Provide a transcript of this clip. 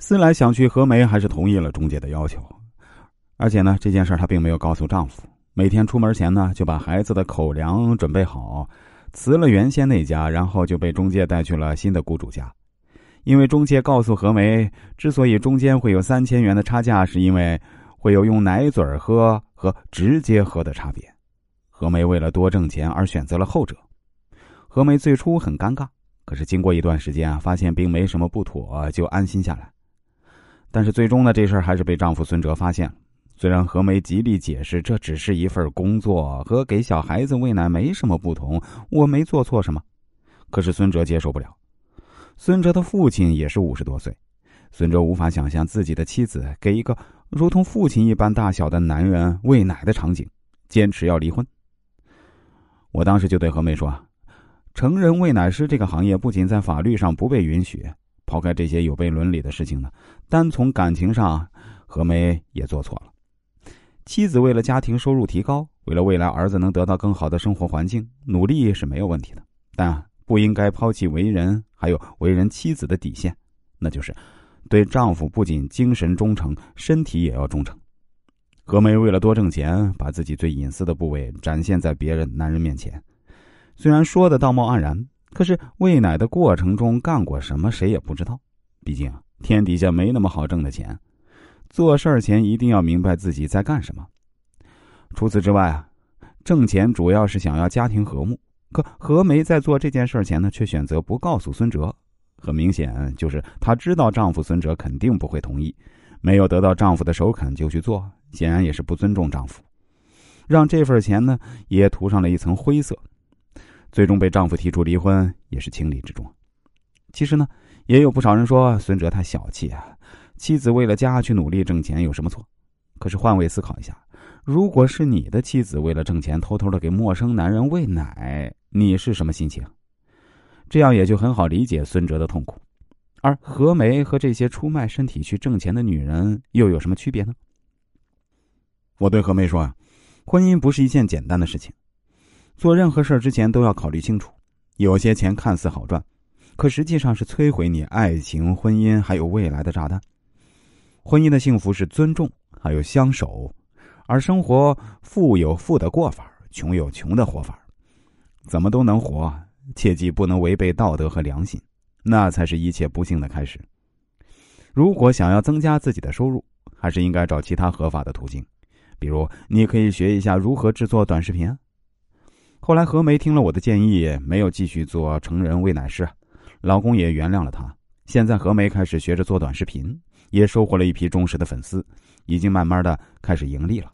思来想去，何梅还是同意了中介的要求，而且呢，这件事她并没有告诉丈夫。每天出门前呢，就把孩子的口粮准备好，辞了原先那家，然后就被中介带去了新的雇主家。因为中介告诉何梅，之所以中间会有三千元的差价，是因为会有用奶嘴喝和直接喝的差别。何梅为了多挣钱而选择了后者。何梅最初很尴尬，可是经过一段时间啊，发现并没什么不妥，就安心下来。但是最终呢，这事儿还是被丈夫孙哲发现了。虽然何梅极力解释这只是一份工作，和给小孩子喂奶没什么不同，我没做错什么，可是孙哲接受不了。孙哲的父亲也是五十多岁，孙哲无法想象自己的妻子给一个如同父亲一般大小的男人喂奶的场景，坚持要离婚。我当时就对何梅说：“成人喂奶师这个行业不仅在法律上不被允许。”抛开这些有悖伦理的事情呢，单从感情上，何梅也做错了。妻子为了家庭收入提高，为了未来儿子能得到更好的生活环境，努力是没有问题的，但不应该抛弃为人还有为人妻子的底线，那就是对丈夫不仅精神忠诚，身体也要忠诚。何梅为了多挣钱，把自己最隐私的部位展现在别人男人面前，虽然说的道貌岸然。可是喂奶的过程中干过什么，谁也不知道。毕竟天底下没那么好挣的钱，做事儿前一定要明白自己在干什么。除此之外啊，挣钱主要是想要家庭和睦。可何梅在做这件事前呢，却选择不告诉孙哲。很明显，就是她知道丈夫孙哲肯定不会同意，没有得到丈夫的首肯就去做，显然也是不尊重丈夫，让这份钱呢也涂上了一层灰色。最终被丈夫提出离婚也是情理之中。其实呢，也有不少人说孙哲太小气啊，妻子为了家去努力挣钱有什么错？可是换位思考一下，如果是你的妻子为了挣钱偷偷的给陌生男人喂奶，你是什么心情？这样也就很好理解孙哲的痛苦。而何梅和这些出卖身体去挣钱的女人又有什么区别呢？我对何梅说啊，婚姻不是一件简单的事情。做任何事之前都要考虑清楚，有些钱看似好赚，可实际上是摧毁你爱情、婚姻还有未来的炸弹。婚姻的幸福是尊重，还有相守，而生活富有富的过法，穷有穷的活法，怎么都能活，切记不能违背道德和良心，那才是一切不幸的开始。如果想要增加自己的收入，还是应该找其他合法的途径，比如你可以学一下如何制作短视频。后来何梅听了我的建议，没有继续做成人喂奶师，老公也原谅了她。现在何梅开始学着做短视频，也收获了一批忠实的粉丝，已经慢慢的开始盈利了。